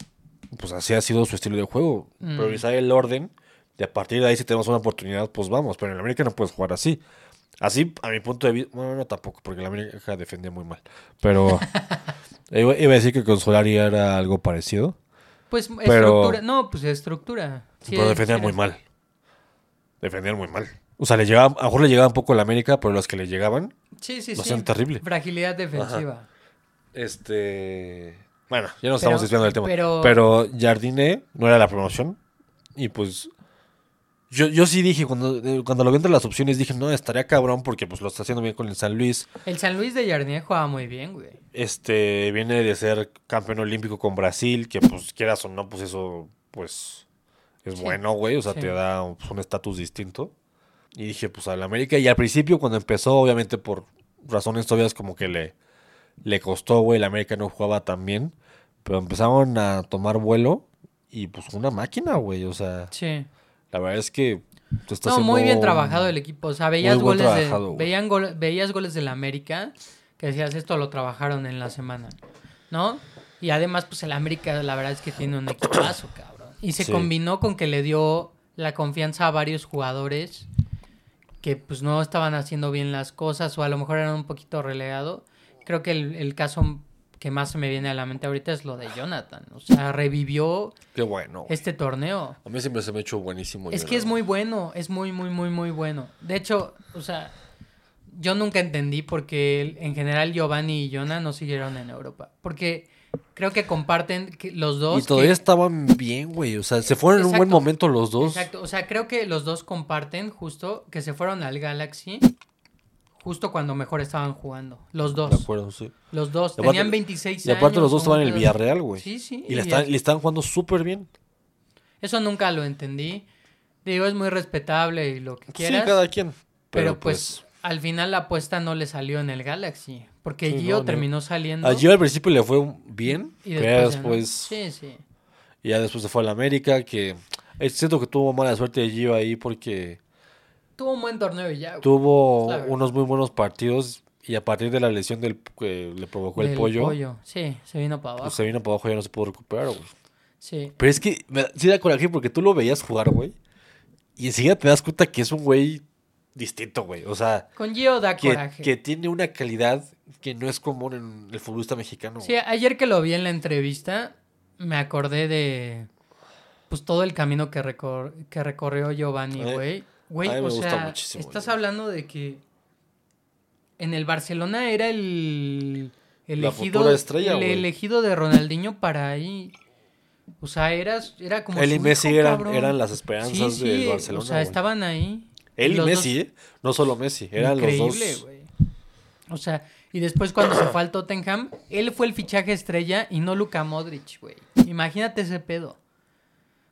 pues así ha sido su estilo de juego. Mm. Priorizar el orden, y a partir de ahí si tenemos una oportunidad, pues vamos, pero en el América no puedes jugar así. Así, a mi punto de vista, bueno, no tampoco, porque el América defendía muy mal, pero iba, iba a decir que con Solari era algo parecido, Pues Pero- estructura. No, pues estructura. Sí, pero defendían muy mal. Defendían muy mal. O sea, le llegaba, a lo mejor le llegaba un poco el América, pero los que le llegaban, Sí, sí, Lo sí. terrible. Fragilidad defensiva. Este. Bueno, ya nos estamos desviando del tema. Pero, Jardine no era la promoción. Y pues. Yo, yo sí dije, cuando, eh, cuando lo vi entre las opciones, dije, no, estaría cabrón porque pues lo está haciendo bien con el San Luis. El San Luis de Jardiné juega muy bien, güey. Este, viene de ser campeón olímpico con Brasil, que pues quieras o no, pues eso, pues, es Sí. bueno, güey. O sea, Sí. te da pues, un estatus distinto. Y dije, pues al América. Y al principio, cuando empezó, obviamente por razones obvias, como que le, le costó, güey. El América no jugaba tan bien. Pero empezaron a tomar vuelo. Y pues una máquina, güey. O sea, Sí. La verdad es que tú estás No, muy bien trabajado el equipo. O sea, veías goles de, trabajado, veían gol- veías goles del América que decías esto lo trabajaron en la semana, ¿no? Y además, pues el América, la verdad es que tiene un equipazo, cabrón. Y se Sí. combinó con que le dio la confianza a varios jugadores que pues no estaban haciendo bien las cosas o a lo mejor eran un poquito relegado. Creo que el, el caso que más me viene a la mente ahorita es lo de Jonathan. O sea, revivió Qué bueno. güey. este torneo. A mí siempre se me ha hecho buenísimo. Es que es muy bueno, es muy, muy, muy, muy bueno. De hecho, o sea, yo nunca entendí por qué en general Giovanni y Jonah no siguieron en Europa. Porque creo que comparten que los dos. Y todavía que- estaban bien, güey. O sea, se fueron en un buen momento los dos. Exacto, o sea, creo que los dos comparten justo que se fueron al Galaxy justo cuando mejor estaban jugando. Los De dos. acuerdo, sí. Los dos. Aparte- Tenían 26 Y aparte años. los dos estaban en el Villarreal, güey. Sí, sí. Y le, están, ya- le están jugando súper bien. Eso nunca lo entendí. Digo, es muy respetable y lo que Sí, quieras. cada quien. Pero, pues, al final la apuesta no le salió en el Galaxy. Porque Sí, Gio no, no. terminó saliendo. A Gio al principio le fue bien. y después. no. después, Sí, sí. y ya después se fue a la América. Que es cierto que tuvo mala suerte de Gio ahí porque Tuvo un buen torneo y ya. güey. tuvo unos muy buenos partidos. Y a partir de la lesión del que le provocó el pollo, Sí, se vino para abajo. pues se vino para abajo y ya no se pudo recuperar, güey. Sí. Pero es que me sí da coraje porque tú lo veías jugar, güey. Y enseguida te das cuenta que es un güey distinto, güey. O sea, Con Gio da que, coraje. que tiene una calidad que no es común en el futbolista mexicano. Sí, ayer que lo vi en la entrevista, me acordé de. Pues todo el camino que, recor- que recorrió Giovanni, Ay, güey. Güey, a mí me o gusta sea, muchísimo, estás güey. hablando de que en el Barcelona era el elegido, estrella, el güey. elegido de Ronaldinho para ahí. O sea, eras, era como Él y Messi hijo, eran, eran las esperanzas Sí, del Barcelona. O sea, güey. estaban ahí. Él y los dos- Messi, ¿eh? No solo Messi, eran Increíble, los dos. güey. O sea, y después cuando se fue al Tottenham, él fue el fichaje estrella y no Luka Modric, güey. Imagínate ese pedo.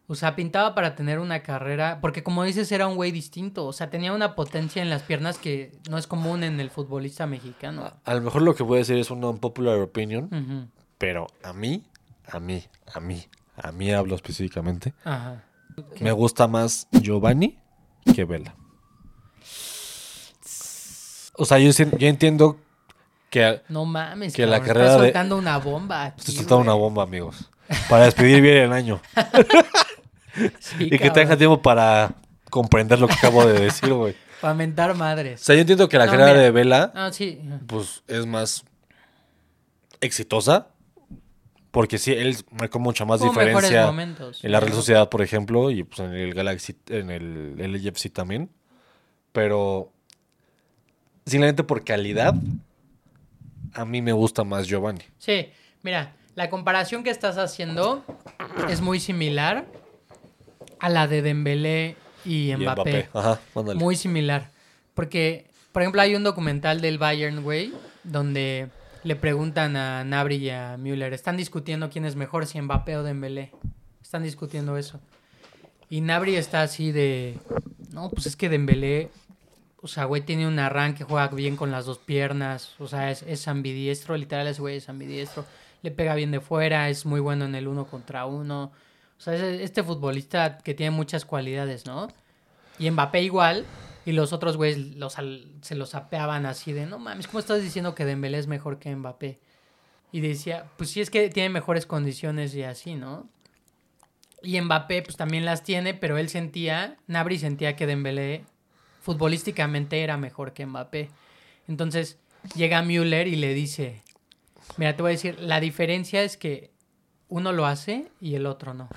O sea, pintaba para tener una carrera, porque como dices, era un güey distinto. O sea, tenía una potencia en las piernas que no es común en el futbolista mexicano. A lo mejor lo que voy a decir es una unpopular opinion, pero a mí, a mí, a mí, a mí hablo específicamente, Ajá. me gusta más Giovanni que Vela. O sea, yo, entiendo que No mames, Que la carrera está de- soltando una bomba. aquí, estoy soltando una bomba, amigos. Para despedir bien el año. Sí, y que tenga tiempo para comprender lo que acabo de decir, güey. Para mentar O madres. sea, yo entiendo que la No, carrera mira. de Vela, Ah, sí. pues, es más exitosa. Porque sí, él marcó mucha más diferencia momentos. en la Real Sociedad, por ejemplo, y pues en el Galaxy, en el LFC también. Pero, simplemente por calidad, a mí me gusta más Giovanni. Sí, mira, la comparación que estás haciendo es muy similar a la de Dembélé y Y Mbappé. Ajá. Muy similar. Porque, por ejemplo, hay un documental del Bayern, güey, donde le preguntan a Nabri y a Müller, están discutiendo quién es mejor, si Mbappé o Dembélé. Están discutiendo eso. Y Nabri está así de, no, pues es que Dembélé, o sea, güey, tiene un arranque, juega bien con las dos piernas, o sea, es, es ambidiestro, literal, ese güey es ambidiestro. Le pega bien de fuera, es muy bueno en el uno contra uno. O sea, es este futbolista que tiene muchas cualidades, ¿no? Y Mbappé igual. Y los otros güeyes los se los apeaban así de, no mames, ¿cómo estás diciendo que Dembélé es mejor que Mbappé? Y decía, pues sí es que tiene mejores condiciones y así, ¿no? Y Mbappé pues también las tiene, pero él sentía, Nabri sentía que Dembélé futbolísticamente era mejor que Mbappé. Entonces llega Müller y le dice, mira, te voy a decir, la diferencia es que uno lo hace y el otro no.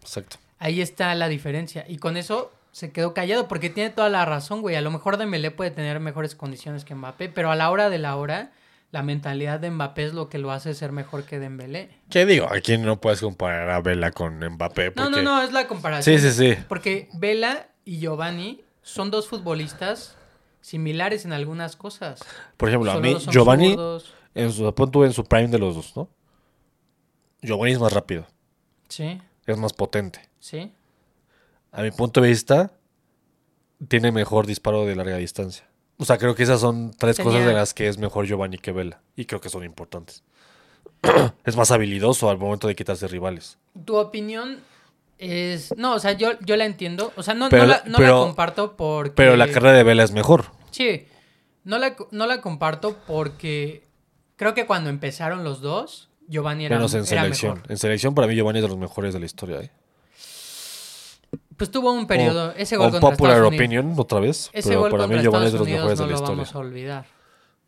Exacto. Ahí está la diferencia. Y con eso se quedó callado porque tiene toda la razón, güey. A lo mejor Dembélé puede tener mejores condiciones que Mbappé, pero a la hora de la hora, la mentalidad de Mbappé es lo que lo hace ser mejor que Dembélé. ¿Qué digo? Aquí no puedes comparar a Vela con Mbappé. No, no, no, es la comparación. Sí, sí, sí. Porque Vela y Giovanni son dos futbolistas similares en algunas cosas. Por ejemplo, a mí, Giovanni, zurdos. En su, punto en su prime de los dos, ¿no? Giovanni es más rápido, Sí, es más potente. sí. A mi punto de vista, tiene mejor disparo de larga distancia. O sea, creo que esas son tres Tenía- cosas de las que es mejor Giovanni que Vela. Y creo que son importantes. es más habilidoso al momento de quitarse rivales. Tu opinión es... No, o sea, yo, yo la entiendo. O sea, no, Pero no, la- la, no pero- la comparto porque... Pero la carrera de Vela es mejor. Sí, no la, no la comparto porque creo que cuando empezaron los dos, Giovanni era, Menos en era selección. mejor. En selección, para mí, Giovanni es de los mejores de la historia. ¿eh? Pues tuvo un periodo, ese gol contra popular Estados Unidos. opinion, otra vez. Ese pero gol para mí, Giovanni es de los mejores de no la lo historia. vamos a olvidar.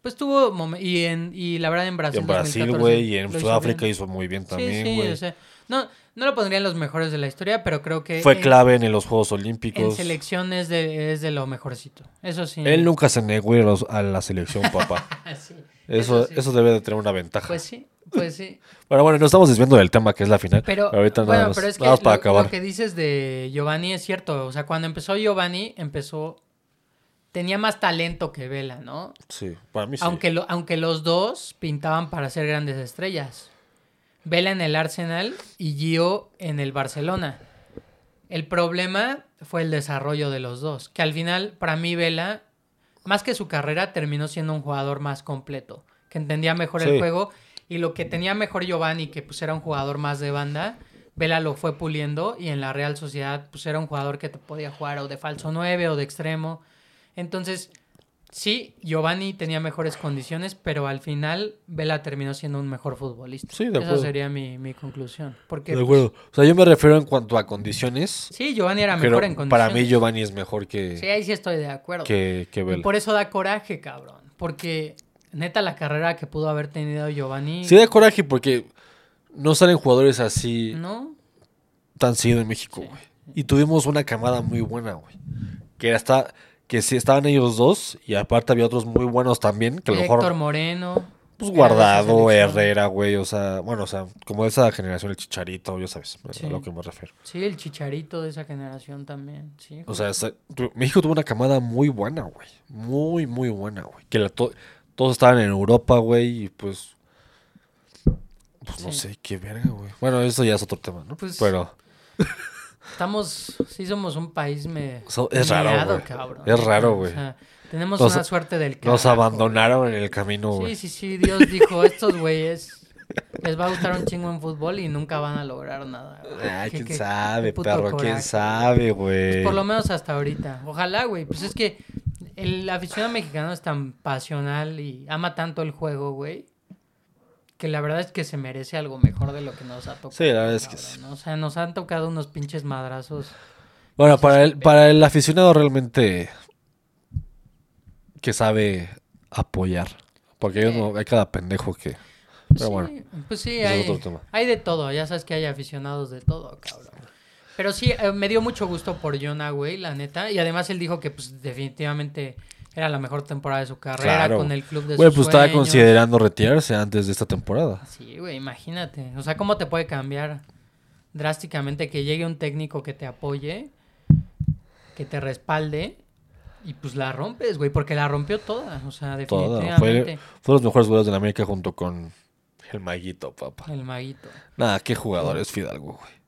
Pues tuvo y en y la verdad en Brasil en Brasil, 2014 güey, y en lo hizo Sudáfrica hizo muy bien Sí, también, sí, güey. o sea, no no lo pondría en los mejores de la historia, pero creo que Fue en- clave en los Juegos En Olímpicos. selección es de, es de lo mejorcito. Eso sí. Él nunca se negó a, la selección, papá. Sí, Eso, sí. eso debe de tener una ventaja. Pues sí, pues sí. Bueno, bueno, no estamos desviando del tema que es la final. Pero, ahorita bueno, nada más, pero es que nada más para lo, acabar. lo que dices de Giovanni es cierto. O sea, cuando empezó Giovanni, empezó. Tenía más talento que Vela, ¿no? Sí, para mí sí. Aunque, lo, aunque los dos pintaban para ser grandes estrellas. Vela en el Arsenal y Gio en el Barcelona. El problema fue el desarrollo de los dos. Que al final, para mí, Vela, más que su carrera, terminó siendo un jugador más completo. Que entendía mejor Sí. el juego. Y lo que tenía mejor Giovanni, que pues era un jugador más de banda, Vela lo fue puliendo. Y en la Real Sociedad, pues era un jugador que te podía jugar o de falso 9 o de extremo. Entonces, sí, Giovanni tenía mejores condiciones, pero al final Vela terminó siendo un mejor futbolista. Sí, de Esa acuerdo. sería mi, mi conclusión. Porque, De pues, acuerdo. O sea, yo me refiero en cuanto a condiciones. sí, Giovanni era mejor en condiciones. para mí Giovanni es mejor que, Sí, ahí sí estoy de acuerdo. que, que Y Vela. por eso da coraje, cabrón. Porque neta la carrera que pudo haber tenido Giovanni... Sí da coraje porque no salen jugadores así ¿No? tan seguido en México, güey. Y tuvimos una camada muy buena, güey. Que hasta que sí estaban ellos dos y aparte había otros muy buenos también, que a lo Héctor mejor Moreno. pues Guardado. Herrera, güey, o sea, bueno, o sea, como de esa generación el Chicharito, ya sabes, Sí. a lo que me refiero. Sí, el Chicharito de esa generación también. Sí, O sea, esa- México tuvo una camada muy buena, güey. Muy, muy buena, güey. Que la to- todos estaban en Europa, güey, y pues. Pues no Sí. sé, qué verga, güey. Bueno, eso ya es otro tema, ¿no? Pues, Pero Estamos, sí somos un país me, So- es raro, meado, cabrón. Es raro, güey. sea, tenemos Nos- una suerte del nos carajo, abandonaron en el camino, güey. Sí, sí, sí, Dios dijo, estos güeyes les va a gustar un chingo en fútbol y nunca van a lograr nada. güey. Ay, Qué- quién qué- sabe, qué perro, quién sabe, güey. Por lo menos hasta ahorita. Ojalá, güey. Pues es que el aficionado mexicano es tan pasional y ama tanto el juego, güey. Que la verdad es que se merece algo mejor de lo que nos ha tocado. Sí, la verdad es que sí. ¿no? O sea, nos han tocado unos pinches madrazos. Bueno, para el, para el aficionado realmente que sabe apoyar. Porque hay, uno- hay cada pendejo que. Pero sí, bueno, pues sí, hay, otro tema. hay de todo. Ya sabes que hay aficionados de todo, cabrón. Pero sí, eh, me dio mucho gusto por Jonah, güey, la neta. Y además él dijo que pues definitivamente era la mejor temporada de su carrera Claro. con el club de Güey, pues estaba sueños. considerando retirarse antes de esta temporada. Sí, güey, imagínate. O sea, ¿cómo te puede cambiar drásticamente que llegue un técnico que te apoye, que te respalde y pues la rompes, güey? Porque la rompió toda. O sea, Toda. definitivamente. Fue, fue los mejores jugadores de la América junto con el Maguito, papá. El maguito. Nada, qué jugador es Fidalgo, güey.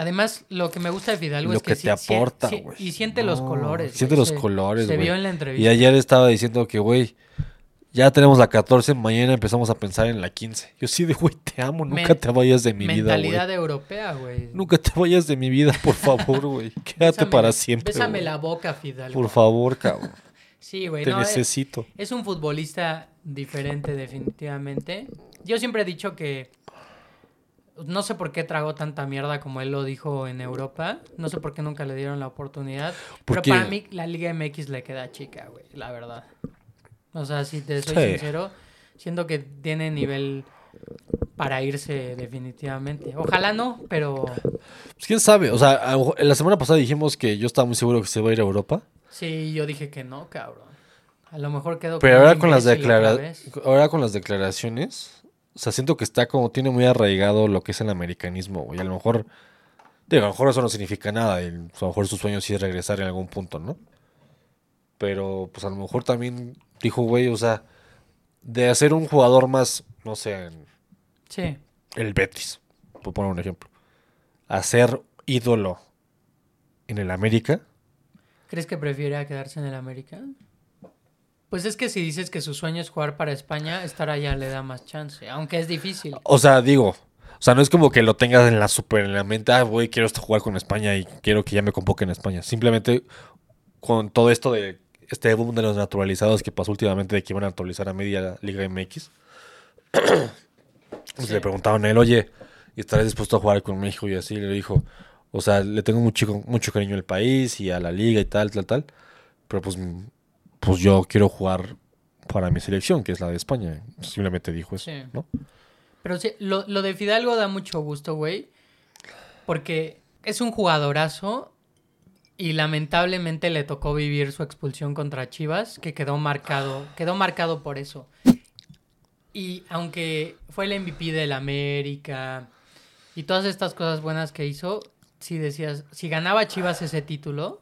Además, lo que me gusta de Fidalgo Lo es que, que te sí- sí- aporta, sí- güey. y siente los colores. Siente los Se- colores, Se güey. vio en la entrevista. Y ayer estaba diciendo que, güey, ya tenemos la 14, mañana empezamos a pensar en la 15. Yo sí de, güey, te amo, nunca Men- te vayas de mi vida, Mentalidad güey. europea, güey. Nunca te vayas de mi vida, por favor, güey. Quédate Bésame- para siempre, Bésame güey. la boca, Fidalgo. Por favor, cabrón. Sí, güey. Te no, necesito. Es un futbolista diferente, definitivamente. Yo siempre he dicho que no sé por qué tragó tanta mierda como él lo dijo en Europa. No sé por qué nunca le dieron la oportunidad. Pero para mí la Liga MX le queda chica, güey, la verdad. O sea, si te soy Sí. sincero, siento que tiene nivel para irse definitivamente. Ojalá no, pero Pues quién sabe. O sea, la semana pasada dijimos que yo estaba muy seguro que se va a ir a Europa. sí, yo dije que no, cabrón. A lo mejor quedó Pero ahora con las vez. Ahora con las declaraciones. O sea, siento que está como. Tiene muy arraigado lo que es el americanismo, güey. A lo mejor. Digo, a lo mejor eso no significa nada. y a lo mejor su sueño sí es regresar en algún punto, ¿no? Pero, pues a lo mejor también dijo, güey, o sea, de hacer un jugador más, no sé, en Sí. el Betis, por poner un ejemplo, a ser ídolo en el América, ¿Crees que prefiere quedarse en el América? Pues es que si dices que su sueño es jugar para España, estar allá le da más chance, aunque es difícil. o sea, digo, o sea, no es como que lo tengas en la super en la mente, ah, güey, quiero hasta jugar con España y quiero que ya me convoquen en España. Simplemente con todo esto de este boom de los naturalizados que pasó últimamente de que iban a naturalizar a media Liga MX. pues Sí. Le preguntaban a él, oye, ¿y estarás dispuesto a jugar con México? Y así le dijo, o sea, le tengo mucho, mucho cariño al país y a la liga y tal, tal, tal. Pero pues, pues yo quiero jugar para mi selección, que es la de España. Simplemente dijo eso, Sí. ¿no? Pero sí, lo, lo de Fidalgo da mucho gusto, güey. Porque es un jugadorazo y lamentablemente le tocó vivir su expulsión contra Chivas, que quedó marcado, quedó marcado por eso. Y aunque fue el MVP del América y todas estas cosas buenas que hizo, si decías, si ganaba Chivas ese título,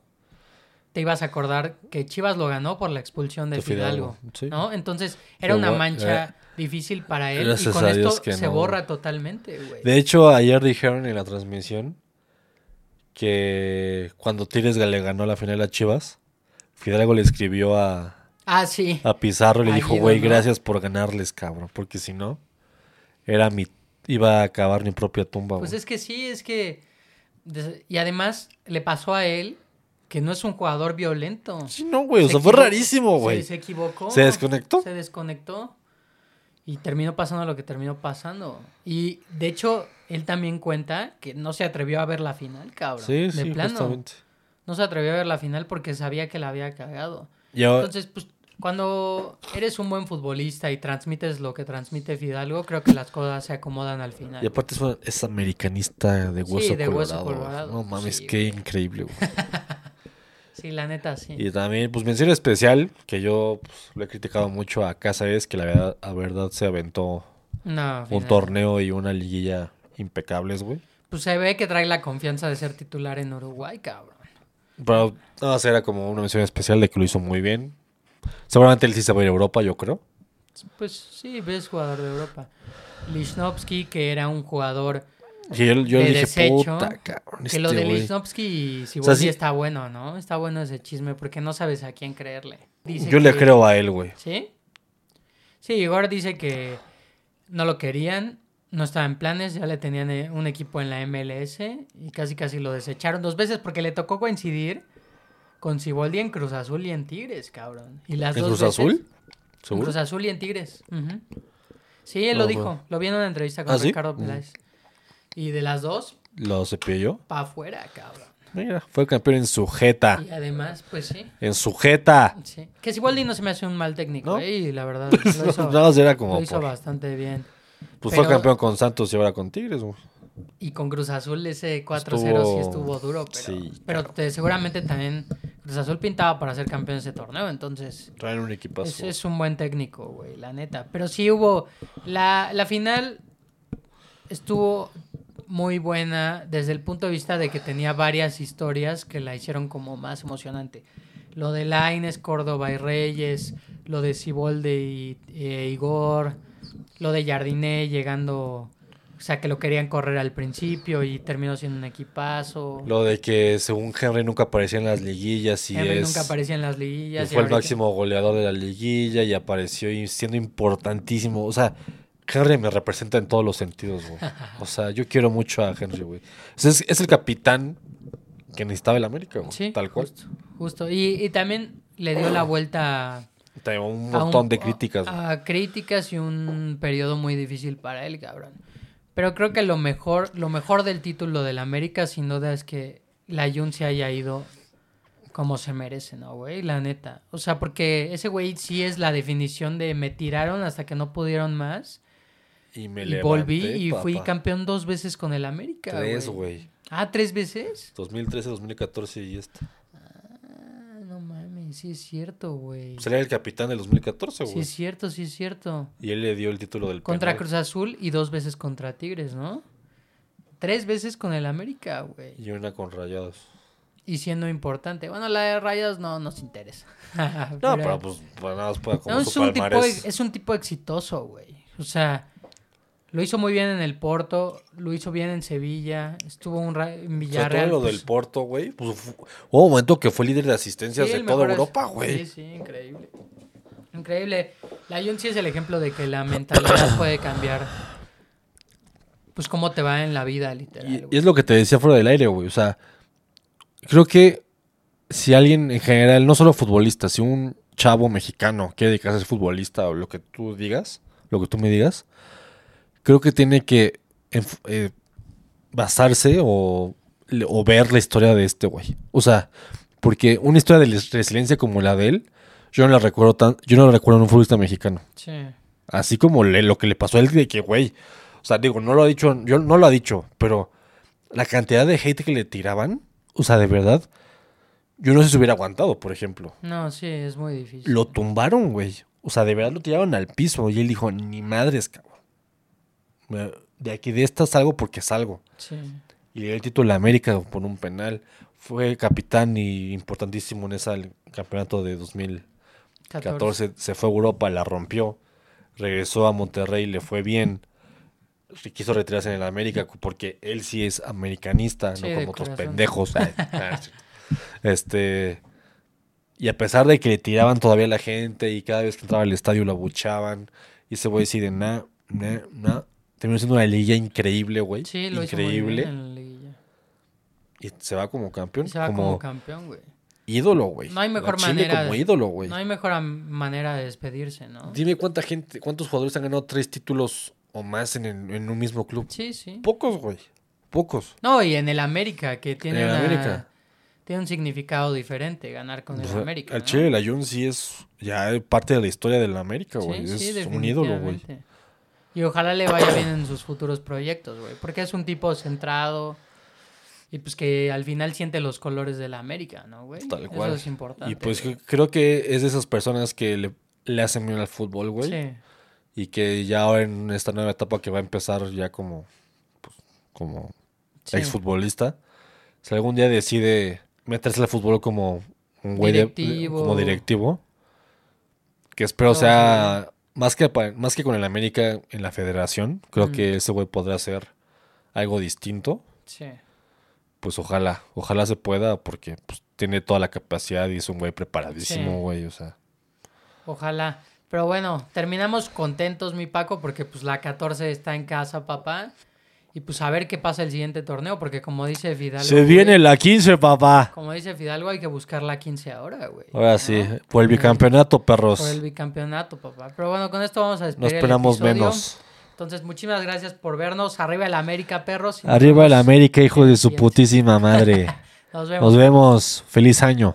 te ibas a acordar que Chivas lo ganó por la expulsión de Fidalgo, Fidalgo, sí. ¿no? Entonces era una mancha eh, difícil para él y con esto que se no. borra totalmente, güey. De hecho, ayer dijeron en la transmisión que cuando Tigres le ganó la final a Chivas, Fidalgo le escribió a, Ah, sí. a Pizarro y le dijo, güey, gracias por ganarles, cabrón, porque si no, era mi, iba a acabar mi propia tumba. Pues es que sí, es que... Y además le pasó a él que no es un jugador violento. Sí, no, güey, o Se sea, fue rarísimo, se- güey. Se, equivocó. ¿Se desconectó? Se desconectó. Y terminó pasando lo que terminó pasando. Y de hecho, él también cuenta que no se atrevió a ver la final, cabrón. Sí, de sí, plano. justamente. No se atrevió a ver la final porque sabía que la había cagado. Y ahora- Entonces, pues, cuando eres un buen futbolista y transmites lo que transmite Fidalgo, creo que las cosas se acomodan al final. y aparte es, americanista de hueso, de hueso colorado, No mames, sí, qué güey. increíble, güey. Sí, la neta, sí. Y también, pues mención especial, que yo pues, lo he criticado mucho a Casa es que la verdad, la verdad se aventó No, un torneo y una liguilla impecables, güey. Pues se ve que trae la confianza de ser titular en Uruguay, cabrón. Pero nada más era como una mención especial de que lo hizo muy bien. Seguramente él sí se va a ir a Europa, yo creo. Pues sí, ves jugador de Europa. Lichnowsky, que era un jugador Y yo, yo de dije, desecho. puta, cabrón, que este lo de. Lichnowsky Siboldi sea, sí- está bueno, ¿no? Está bueno ese chisme porque no sabes a quién creerle. Dice Yo le creo a él, güey. ¿Sí? Sí, Igor dice que no lo querían, no estaba en planes, ya le tenían eh, un equipo en la MLS y casi casi lo desecharon dos veces porque le tocó coincidir con Siboldi en Cruz Azul y en Tigres, cabrón. Y las ¿En dos Cruz veces- Azul? Cruz Azul y en Tigres. Sí, él lo No, dijo. bueno. Lo vi en una entrevista con ¿Ah, sí? Ricardo Mm. Peláez. Y de las dos, Lo cepilló. pa' afuera, cabrón. Mira, fue campeón en sujeta. Y además, pues sí. En sujeta. sí. Que Siboldi no se me hace un mal técnico, ¿No? ¿eh? Y la verdad, lo hizo, más era como lo hizo por- bastante bien. Pues fue pero- campeón con Santos y ahora con Tigres, güey. Y con Cruz Azul ese 4-0 sí Estuvo- duro, pero, sí, pero te- seguramente también Cruz Azul pintaba para ser campeón de ese torneo, entonces Traen un equipazo. es, es un buen técnico, güey, la neta. Pero sí hubo, la, la final estuvo muy buena desde el punto de vista de que tenía varias historias que la hicieron como más emocionante. Lo de Laines, Córdoba y Reyes, lo de Sibolde y Igor, lo de Jardiné llegando, o sea, que lo querían correr al principio y terminó siendo un equipazo. Lo de que según Henry nunca aparecía en las liguillas y Henry es... nunca aparecía en las liguillas. y fue el máximo goleador de la liguilla y apareció y siendo importantísimo. O sea, Henry me representa en todos los sentidos, güey. O sea, yo quiero mucho a Henry, güey. O sea, es, es el capitán que necesitaba el América, güey. Sí, tal cual. Justo. justo. Y, y también le dio la vuelta un a montón un- de críticas. A críticas y un periodo muy difícil para él, cabrón. Pero creo que lo mejor, lo mejor del título del América, sin duda, es que la Jun se haya ido como se merece, ¿no, güey? La neta. O sea, porque ese güey sí es la definición de me tiraron hasta que no pudieron más. y me y volví y fui campeón dos veces con el América, Tres, güey. Ah, ¿tres veces? 2013, 2014 y este. Sí es cierto, güey. Pues él era el capitán del 2014, Sí güey. es cierto, sí es cierto. Y él le dio el título del Contra penal. Cruz Azul y dos veces contra Tigres, ¿no? tres veces con el América, güey. Y una con Rayados. Y siendo importante. Bueno, la de Rayados no nos interesa. No, pero, pues, pues nada más puede como No, su es, un tipo, palmarés. es un tipo exitoso, güey. O sea, lo hizo muy bien en el Porto, lo hizo bien en Sevilla, estuvo un ra- en Sobre todo Villarreal. lo pues, del Porto, güey. Pues, hubo un momento que fue líder de asistencias sí, de toda Europa, güey. Sí, sí, increíble. Increíble. La Jun sí es el ejemplo de que la mentalidad puede cambiar. Pues cómo te va en la vida, literal. Y es lo que te decía fuera del aire, güey. O sea, creo que si alguien en general, no solo futbolista, si un chavo mexicano quiere dedicarse a ser futbolista o lo que tú digas, lo que tú me digas, creo que tiene que eh, basarse o, o ver la historia de este güey. O sea, porque una historia de resiliencia como la de él, yo no la recuerdo tan, yo no la recuerdo en un futbolista mexicano. Sí. Así como le- lo que le pasó a él de que, güey, o sea, digo, no lo ha dicho, yo no lo ha dicho, pero la cantidad de hate que le tiraban, o sea, de verdad, yo no sé si hubiera aguantado, por ejemplo. No, sí, es muy difícil. Lo tumbaron, güey. O sea, de verdad lo tiraron al piso y él dijo, ni madres, cabrón. De aquí de esta salgo porque salgo. Sí. Y le dio el título a América por un penal. Fue capitán y importantísimo en ese campeonato de 2014. 14. Se fue a Europa, la rompió. Regresó a Monterrey, le fue bien. Quiso retirarse en el América porque él sí es americanista, Sí, no como otros pendejos. Ah, sí. este. Y a pesar de que le tiraban todavía a la gente y cada vez que entraba al estadio lo abuchaban. Y ese güey decide, nah, nah, nah. Terminó siendo una liga increíble, güey. Sí, lo hizo muy increíble. bien en la liguilla. Y se va como campeón. Y se va como, como campeón, güey. ídolo, güey. No hay mejor Chile manera como de- ídolo, güey. No hay mejor manera de despedirse, ¿no? Dime cuánta gente, cuántos jugadores han ganado tres títulos o más en, el- en un mismo club. Sí, sí. Pocos, güey. Pocos. No, y en el América, que tiene, En el una- América. tiene un significado diferente ganar con el sea, América. el ¿no? Chile de la Jun sí es ya parte de la historia de la América, güey. Sí, sí, es un ídolo, güey. Y ojalá le vaya bien en sus futuros proyectos, güey. Porque es un tipo centrado y pues que al final siente los colores de la América, ¿no, güey? Tal cual. Eso es importante. Y pues güey. creo que es de esas personas que le, le hacen bien al fútbol, güey. Sí, Y que ya ahora en esta nueva etapa que va a empezar ya como, pues, como sí. exfutbolista, si algún día decide meterse al fútbol como un güey de- Directivo. como directivo, que espero Todo sea más que más que con el América en la Federación, creo Mm. que ese güey podrá hacer algo distinto. Sí. Pues ojalá, ojalá se pueda porque pues, tiene toda la capacidad y es un güey preparadísimo, Sí. güey, o sea. Ojalá. Pero bueno, terminamos contentos, mi Paco, porque pues la 14 está en casa, papá. Y pues a ver qué pasa el siguiente torneo, porque como dice Fidalgo. Se viene güey, la 15, papá. Como dice Fidalgo, hay que buscar la 15 ahora, güey. Ahora ¿no? sí, por el bicampeonato, perros. Por el bicampeonato, papá. Pero bueno, con esto vamos a despedir el esperamos menos. Entonces, muchísimas gracias por vernos. Arriba el América, perros. nos Arriba el América, hijo de su putísima madre. Nos vemos. Nos vemos. Feliz año.